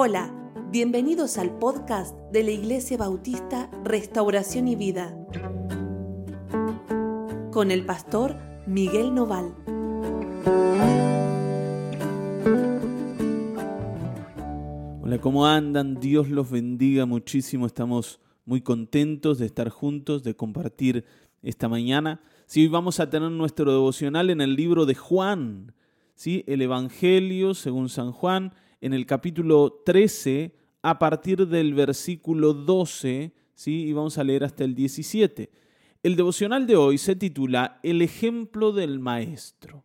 Hola, bienvenidos al podcast de la Iglesia Bautista Restauración y Vida con el pastor Miguel Noval. Hola, ¿cómo andan? Dios los bendiga muchísimo. Estamos muy contentos de estar juntos, de compartir esta mañana. Sí, hoy vamos a tener nuestro devocional en el libro de Juan, ¿sí? el Evangelio según San Juan en el capítulo 13 a partir del versículo 12, ¿sí? y vamos a leer hasta el 17. El devocional de hoy se titula El ejemplo del maestro.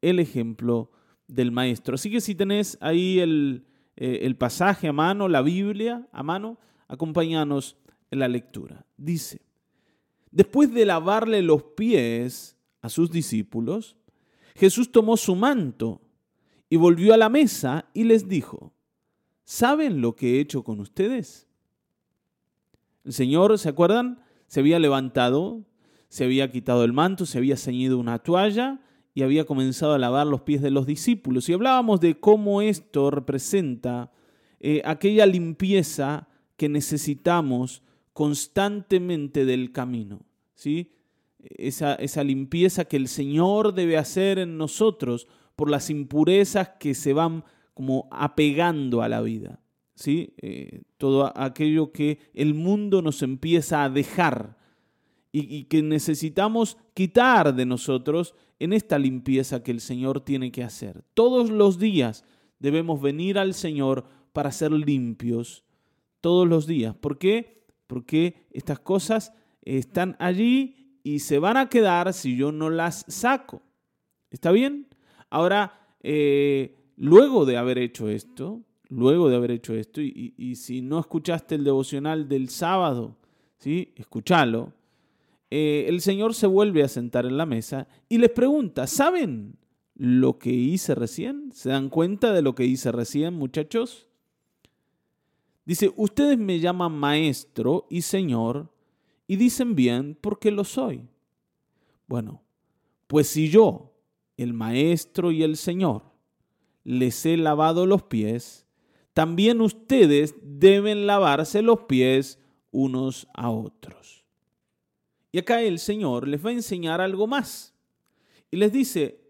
El ejemplo del maestro. Así que si tenés ahí el, eh, el pasaje a mano, la Biblia a mano, acompáñanos en la lectura. Dice, después de lavarle los pies a sus discípulos, Jesús tomó su manto y volvió a la mesa y les dijo, ¿saben lo que he hecho con ustedes? El Señor, ¿se acuerdan? Se había levantado, se había quitado el manto, se había ceñido una toalla y había comenzado a lavar los pies de los discípulos. Y hablábamos de cómo esto representa eh, aquella limpieza que necesitamos constantemente del camino. ¿sí? Esa, esa limpieza que el Señor debe hacer en nosotros por las impurezas que se van como apegando a la vida. ¿sí? Eh, todo aquello que el mundo nos empieza a dejar y, y que necesitamos quitar de nosotros en esta limpieza que el Señor tiene que hacer. Todos los días debemos venir al Señor para ser limpios. Todos los días. ¿Por qué? Porque estas cosas están allí y se van a quedar si yo no las saco. ¿Está bien? Ahora, eh, luego de haber hecho esto, luego de haber hecho esto, y, si no escuchaste el devocional del sábado, ¿sí? escúchalo, eh, el Señor se vuelve a sentar en la mesa y les pregunta, ¿saben lo que hice recién? ¿Se dan cuenta de lo que hice recién, muchachos? Dice, ustedes me llaman maestro y señor y dicen bien porque lo soy. Bueno, pues si yo, el Maestro y el Señor, les he lavado los pies, también ustedes deben lavarse los pies unos a otros. Y acá el Señor les va a enseñar algo más. Y les dice,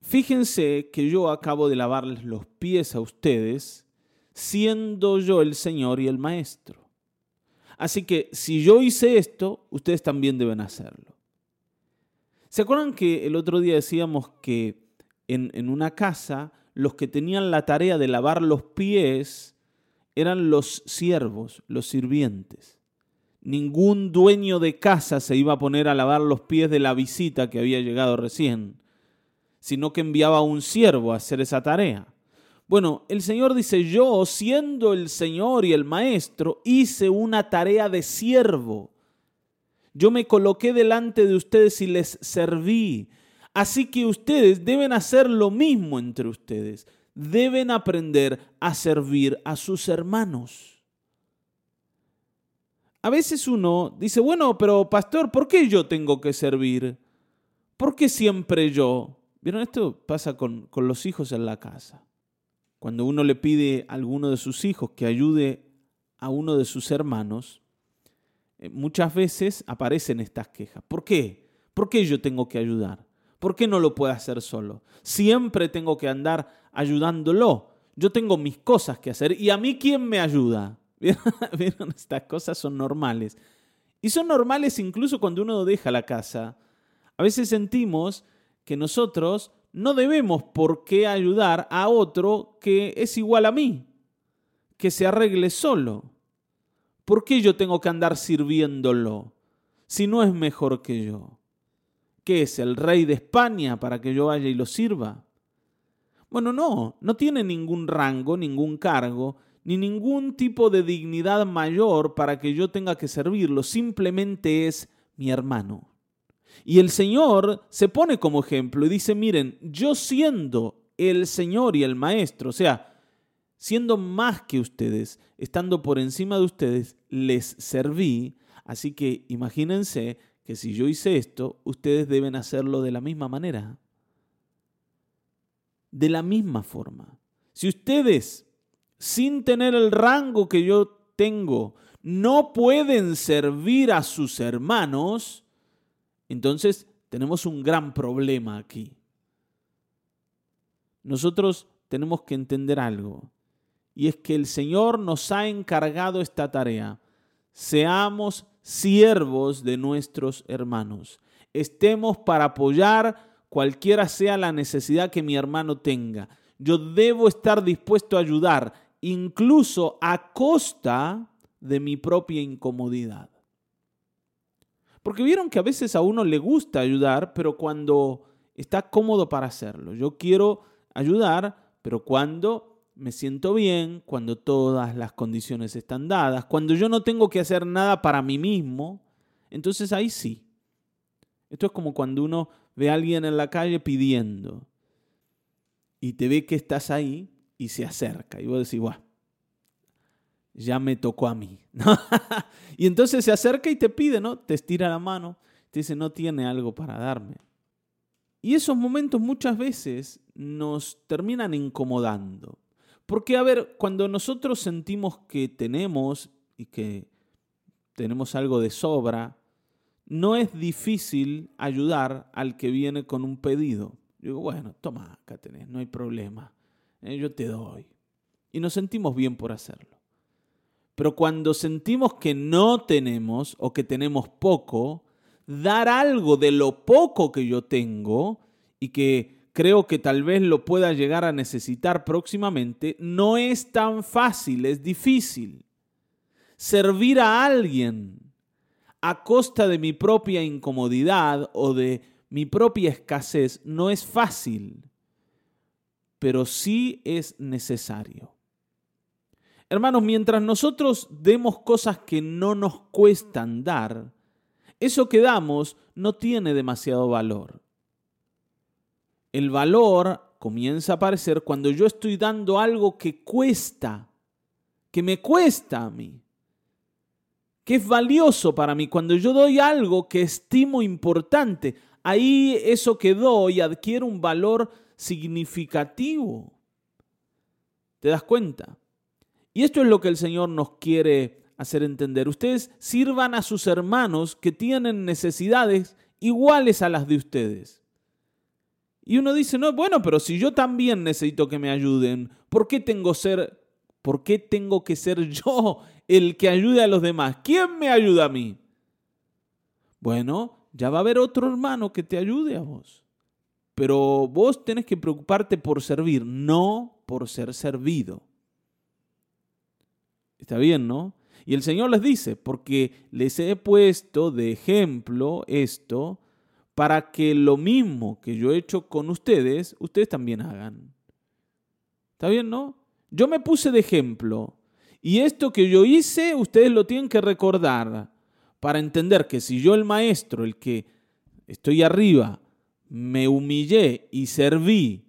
fíjense que yo acabo de lavarles los pies a ustedes, siendo yo el Señor y el Maestro. Así que si yo hice esto, ustedes también deben hacerlo. ¿Se acuerdan que el otro día decíamos que en, una casa los que tenían la tarea de lavar los pies eran los siervos, los sirvientes? Ningún dueño de casa se iba a poner a lavar los pies de la visita que había llegado recién, sino que enviaba a un siervo a hacer esa tarea. Bueno, el Señor dice, yo siendo el Señor y el Maestro, hice una tarea de siervo yo me coloqué delante de ustedes y les serví. Así que ustedes deben hacer lo mismo entre ustedes. Deben aprender a servir a sus hermanos. A veces uno dice, bueno, pero pastor, ¿por qué yo tengo que servir? ¿Por qué siempre yo? Vieron, esto pasa con, con los hijos en la casa. Cuando uno le pide a alguno de sus hijos que ayude a uno de sus hermanos, eh, muchas veces aparecen estas quejas. ¿Por qué? ¿Por qué yo tengo que ayudar? ¿Por qué no lo puedo hacer solo? Siempre tengo que andar ayudándolo. Yo tengo mis cosas que hacer y a mí quién me ayuda. ¿Vieron? Estas cosas son normales. Y son normales incluso cuando uno deja la casa. A veces sentimos que nosotros no debemos por qué ayudar a otro que es igual a mí, que se arregle solo. ¿Por qué yo tengo que andar sirviéndolo si no es mejor que yo? ¿Qué es el rey de España para que yo vaya y lo sirva? Bueno, no, no tiene ningún rango, ningún cargo, ni ningún tipo de dignidad mayor para que yo tenga que servirlo, simplemente es mi hermano. Y el Señor se pone como ejemplo y dice, miren, yo siendo el Señor y el Maestro, o sea, siendo más que ustedes, estando por encima de ustedes, les serví. Así que imagínense que si yo hice esto, ustedes deben hacerlo de la misma manera. De la misma forma. Si ustedes sin tener el rango que yo tengo, no pueden servir a sus hermanos, entonces tenemos un gran problema aquí. Nosotros tenemos que entender algo, y es que el Señor nos ha encargado esta tarea. Seamos siervos de nuestros hermanos. Estemos para apoyar cualquiera sea la necesidad que mi hermano tenga. Yo debo estar dispuesto a ayudar, incluso a costa de mi propia incomodidad. Porque vieron que a veces a uno le gusta ayudar, pero cuando está cómodo para hacerlo. Yo quiero ayudar, pero cuando me siento bien, cuando todas las condiciones están dadas, cuando yo no tengo que hacer nada para mí mismo, entonces ahí sí. Esto es como cuando uno ve a alguien en la calle pidiendo y te ve que estás ahí y se acerca y vos decís, guau, ya me tocó a mí. y entonces se acerca y te pide, ¿no? Te estira la mano, te dice, no tiene algo para darme. Y esos momentos muchas veces nos terminan incomodando. Porque, a ver, cuando nosotros sentimos que tenemos y que tenemos algo de sobra, no es difícil ayudar al que viene con un pedido. Yo digo, bueno, toma, acá tenés, no hay problema. Eh, yo te doy. Y nos sentimos bien por hacerlo. Pero cuando sentimos que no tenemos o que tenemos poco, dar algo de lo poco que yo tengo y que creo que tal vez lo pueda llegar a necesitar próximamente, no es tan fácil, es difícil. Servir a alguien a costa de mi propia incomodidad o de mi propia escasez no es fácil, pero sí es necesario. Hermanos, mientras nosotros demos cosas que no nos cuestan dar, eso que damos no tiene demasiado valor. El valor comienza a aparecer cuando yo estoy dando algo que cuesta, que me cuesta a mí, que es valioso para mí. Cuando yo doy algo que estimo importante, ahí eso que doy adquiere un valor significativo. ¿Te das cuenta? Y esto es lo que el Señor nos quiere hacer entender. Ustedes sirvan a sus hermanos que tienen necesidades iguales a las de ustedes. Y uno dice, no, bueno, pero si yo también necesito que me ayuden, ¿por qué tengo, ser, ¿por qué tengo que ser yo el que ayude a los demás? ¿Quién me ayuda a mí? Bueno, ya va a haber otro hermano que te ayude a vos. Pero vos tenés que preocuparte por servir, no por ser servido. Está bien, ¿no? Y el Señor les dice, porque les he puesto de ejemplo esto para que lo mismo que yo he hecho con ustedes, ustedes también hagan. ¿Está bien, no? Yo me puse de ejemplo y esto que yo hice, ustedes lo tienen que recordar para entender que si yo el maestro, el que estoy arriba, me humillé y serví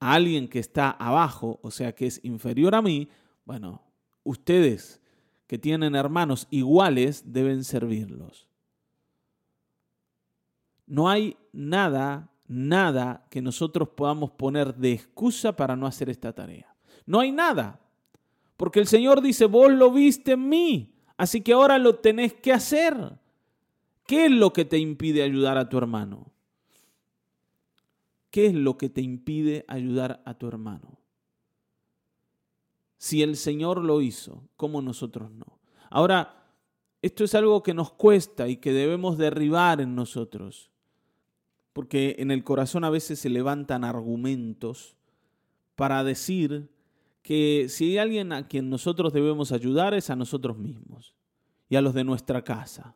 a alguien que está abajo, o sea, que es inferior a mí, bueno, ustedes que tienen hermanos iguales deben servirlos. No hay nada, nada que nosotros podamos poner de excusa para no hacer esta tarea. No hay nada. Porque el Señor dice, vos lo viste en mí, así que ahora lo tenés que hacer. ¿Qué es lo que te impide ayudar a tu hermano? ¿Qué es lo que te impide ayudar a tu hermano? Si el Señor lo hizo, ¿cómo nosotros no? Ahora, esto es algo que nos cuesta y que debemos derribar en nosotros, porque en el corazón a veces se levantan argumentos para decir que si hay alguien a quien nosotros debemos ayudar es a nosotros mismos y a los de nuestra casa.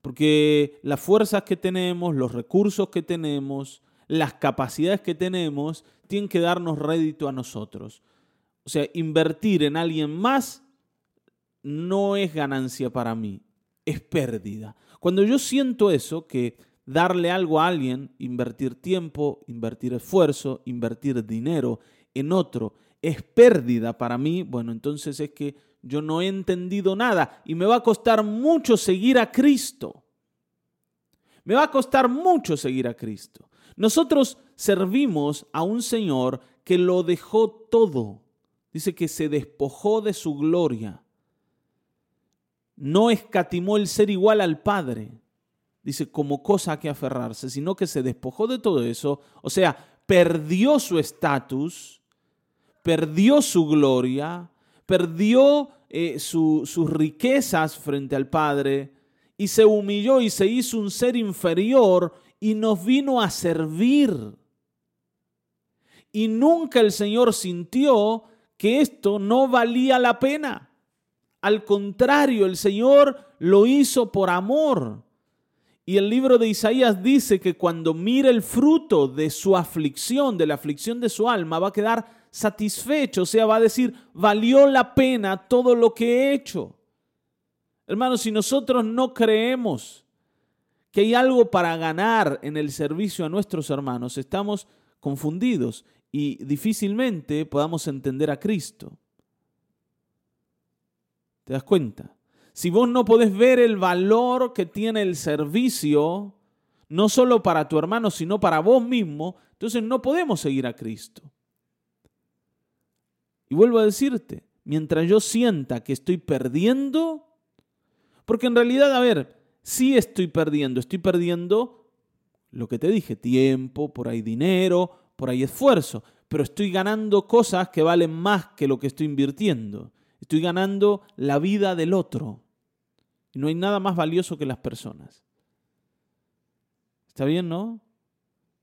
Porque las fuerzas que tenemos, los recursos que tenemos, las capacidades que tenemos, tienen que darnos rédito a nosotros. O sea, invertir en alguien más no es ganancia para mí, es pérdida. Cuando yo siento eso, que darle algo a alguien, invertir tiempo, invertir esfuerzo, invertir dinero en otro, es pérdida para mí, bueno, entonces es que yo no he entendido nada y me va a costar mucho seguir a Cristo. Me va a costar mucho seguir a Cristo. Nosotros servimos a un Señor que lo dejó todo Dice que se despojó de su gloria. No escatimó el ser igual al Padre. Dice, como cosa que aferrarse, sino que se despojó de todo eso. O sea, perdió su estatus, perdió su gloria, perdió eh, sus riquezas frente al Padre y se humilló y se hizo un ser inferior y nos vino a servir. Y nunca el Señor sintió que esto no valía la pena. Al contrario, el Señor lo hizo por amor. Y el libro de Isaías dice que cuando mire el fruto de su aflicción, de la aflicción de su alma, va a quedar satisfecho, o sea, va a decir, valió la pena todo lo que he hecho. Hermanos, si nosotros no creemos que hay algo para ganar en el servicio a nuestros hermanos, estamos confundidos y difícilmente podamos entender a Cristo. ¿Te das cuenta? Si vos no podés ver el valor que tiene el servicio, no solo para tu hermano, sino para vos mismo, entonces no podemos seguir a Cristo. Y vuelvo a decirte, mientras yo sienta que estoy perdiendo, porque en realidad, a ver, sí estoy perdiendo, estoy perdiendo lo que te dije, tiempo, por ahí dinero, por ahí esfuerzo, pero estoy ganando cosas que valen más que lo que estoy invirtiendo. Estoy ganando la vida del otro. Y no hay nada más valioso que las personas. ¿Está bien, no?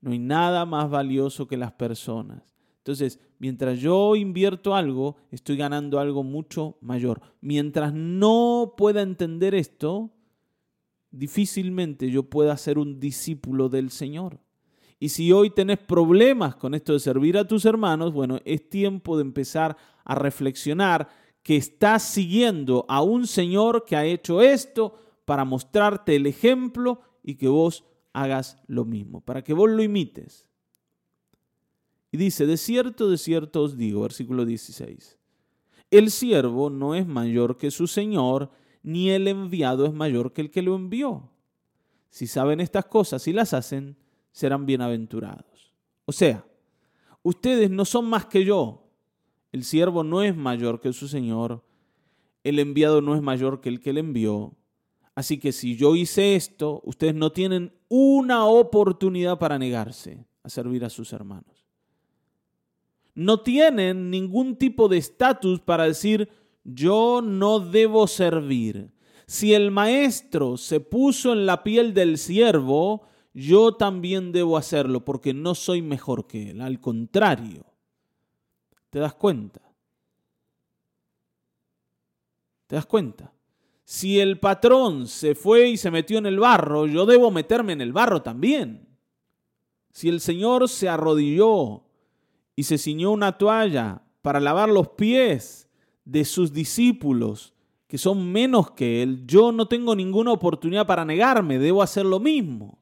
No hay nada más valioso que las personas. Entonces, mientras yo invierto algo, estoy ganando algo mucho mayor. Mientras no pueda entender esto, difícilmente yo pueda ser un discípulo del Señor. Y si hoy tenés problemas con esto de servir a tus hermanos, bueno, es tiempo de empezar a reflexionar que estás siguiendo a un Señor que ha hecho esto para mostrarte el ejemplo y que vos hagas lo mismo, para que vos lo imites. Y dice, de cierto, de cierto os digo, versículo 16, el siervo no es mayor que su Señor, ni el enviado es mayor que el que lo envió. Si saben estas cosas y las hacen, serán bienaventurados. O sea, ustedes no son más que yo. El siervo no es mayor que su Señor, el enviado no es mayor que el que le envió. Así que si yo hice esto, ustedes no tienen una oportunidad para negarse a servir a sus hermanos no tienen ningún tipo de estatus para decir, yo no debo servir. Si el maestro se puso en la piel del siervo, yo también debo hacerlo porque no soy mejor que él. Al contrario, ¿te das cuenta? ¿Te das cuenta? Si el patrón se fue y se metió en el barro, yo debo meterme en el barro también. Si el Señor se arrodilló y se ciñó una toalla para lavar los pies de sus discípulos que son menos que él, yo no tengo ninguna oportunidad para negarme, debo hacer lo mismo.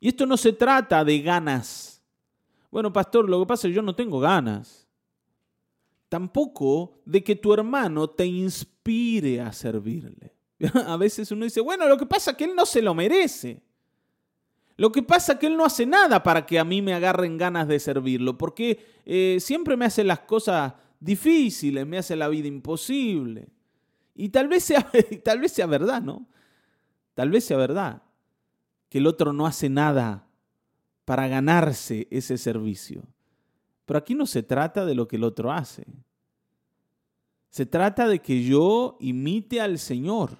Y esto no se trata de ganas. Bueno, pastor, lo que pasa es que yo no tengo ganas. Tampoco de que tu hermano te inspire a servirle. A veces uno dice, bueno, lo que pasa es que él no se lo merece. Lo que pasa es que él no hace nada para que a mí me agarren ganas de servirlo, porque eh, siempre me hace las cosas difíciles, me hace la vida imposible. Y tal vez, sea, tal vez sea verdad, ¿no? Tal vez sea verdad que el otro no hace nada para ganarse ese servicio. Pero aquí no se trata de lo que el otro hace. Se trata de que yo imite al Señor.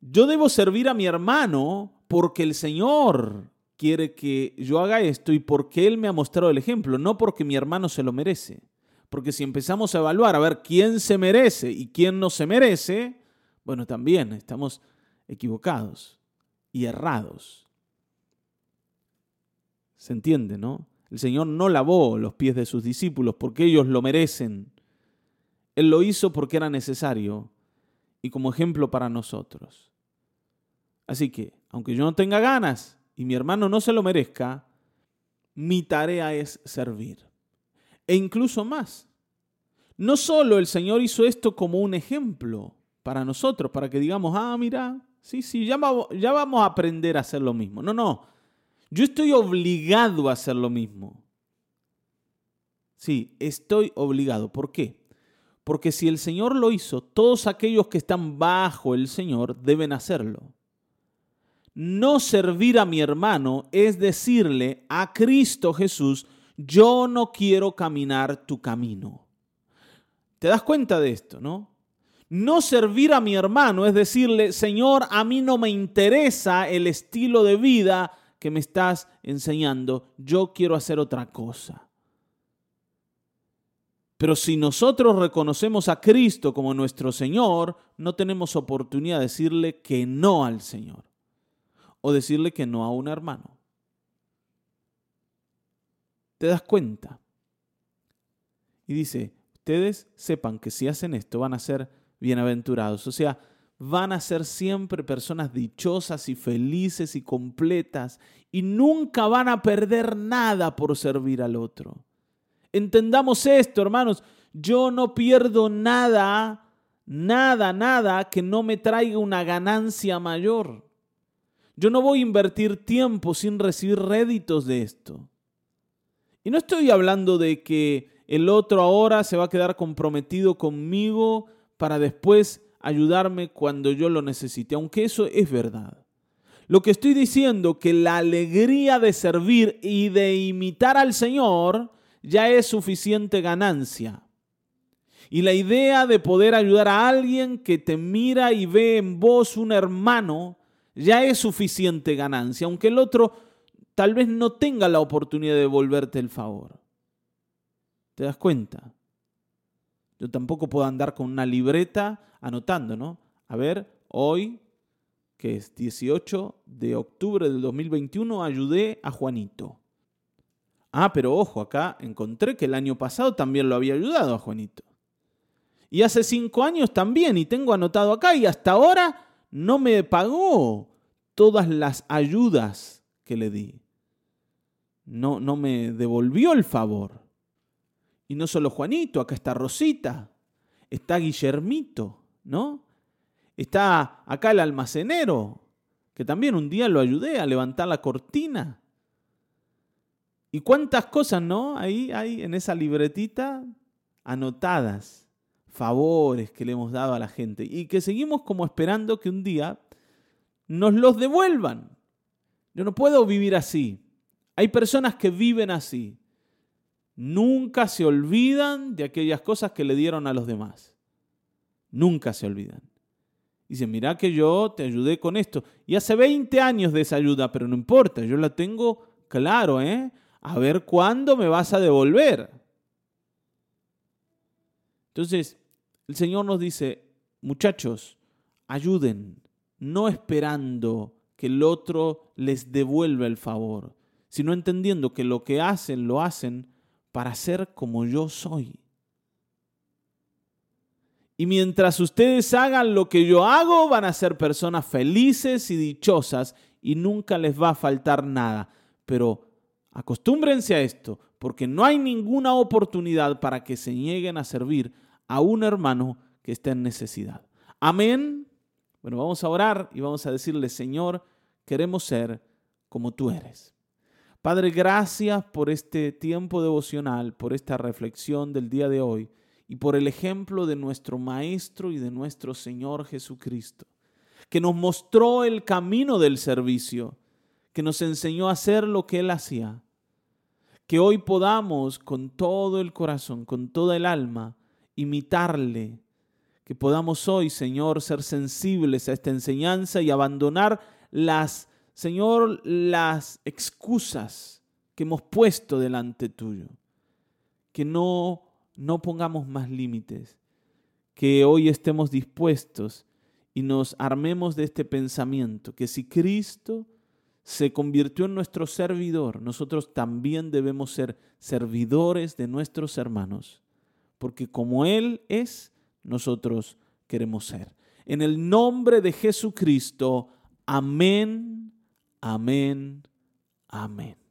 Yo debo servir a mi hermano porque el Señor quiere que yo haga esto y porque Él me ha mostrado el ejemplo, no porque mi hermano se lo merece. Porque si empezamos a evaluar a ver quién se merece y quién no se merece, bueno, también estamos equivocados y errados. ¿Se entiende, no? El Señor no lavó los pies de sus discípulos porque ellos lo merecen. Él lo hizo porque era necesario y como ejemplo para nosotros. Así que, aunque yo no tenga ganas y mi hermano no se lo merezca, mi tarea es servir. E incluso más. No solo el Señor hizo esto como un ejemplo para nosotros, para que digamos, ah, mira, sí, sí, ya, ya vamos a aprender a hacer lo mismo. No, no, yo estoy obligado a hacer lo mismo. Sí, estoy obligado. ¿Por qué? Porque si el Señor lo hizo, todos aquellos que están bajo el Señor deben hacerlo. No servir a mi hermano es decirle a Cristo Jesús, yo no quiero caminar tu camino. ¿Te das cuenta de esto, no? No servir a mi hermano es decirle, Señor, a mí no me interesa el estilo de vida que me estás enseñando, yo quiero hacer otra cosa. Pero si nosotros reconocemos a Cristo como nuestro Señor, no tenemos oportunidad de decirle que no al Señor o decirle que no a un hermano. ¿Te das cuenta? Y dice, ustedes sepan que si hacen esto van a ser bienaventurados. O sea, van a ser siempre personas dichosas y felices y completas y nunca van a perder nada por servir al otro. Entendamos esto, hermanos. Yo no pierdo nada, nada, nada que no me traiga una ganancia mayor. Yo no voy a invertir tiempo sin recibir réditos de esto. Y no estoy hablando de que el otro ahora se va a quedar comprometido conmigo para después ayudarme cuando yo lo necesite, aunque eso es verdad. Lo que estoy diciendo que la alegría de servir y de imitar al Señor ya es suficiente ganancia. Y la idea de poder ayudar a alguien que te mira y ve en vos un hermano, ya es suficiente ganancia, aunque el otro tal vez no tenga la oportunidad de devolverte el favor. ¿Te das cuenta? Yo tampoco puedo andar con una libreta anotando, ¿no? A ver, hoy, que es 18 de octubre del 2021, ayudé a Juanito. Ah, pero ojo, acá encontré que el año pasado también lo había ayudado a Juanito. Y hace cinco años también, y tengo anotado acá, y hasta ahora no me pagó todas las ayudas que le di. No, no me devolvió el favor. Y no solo Juanito, acá está Rosita, está Guillermito, ¿no? Está acá el almacenero, que también un día lo ayudé a levantar la cortina. Y cuántas cosas, ¿no? Ahí hay en esa libretita anotadas, favores que le hemos dado a la gente y que seguimos como esperando que un día nos los devuelvan. Yo no puedo vivir así. Hay personas que viven así. Nunca se olvidan de aquellas cosas que le dieron a los demás. Nunca se olvidan. Dicen, mira que yo te ayudé con esto. Y hace 20 años de esa ayuda, pero no importa, yo la tengo claro, ¿eh? a ver cuándo me vas a devolver. Entonces, el Señor nos dice, muchachos, ayuden, no esperando que el otro les devuelva el favor, sino entendiendo que lo que hacen lo hacen para ser como yo soy. Y mientras ustedes hagan lo que yo hago, van a ser personas felices y dichosas y nunca les va a faltar nada. Pero Acostúmbrense a esto, porque no hay ninguna oportunidad para que se nieguen a servir a un hermano que esté en necesidad. Amén. Bueno, vamos a orar y vamos a decirle, Señor, queremos ser como tú eres. Padre, gracias por este tiempo devocional, por esta reflexión del día de hoy y por el ejemplo de nuestro Maestro y de nuestro Señor Jesucristo, que nos mostró el camino del servicio, que nos enseñó a hacer lo que Él hacía que hoy podamos con todo el corazón, con toda el alma, imitarle. Que podamos hoy, Señor, ser sensibles a esta enseñanza y abandonar las, Señor, las excusas que hemos puesto delante tuyo. Que no, no pongamos más límites. Que hoy estemos dispuestos y nos armemos de este pensamiento, que si Cristo se convirtió en nuestro servidor, nosotros también debemos ser servidores de nuestros hermanos, porque como Él es, nosotros queremos ser. En el nombre de Jesucristo, amén, amén, amén.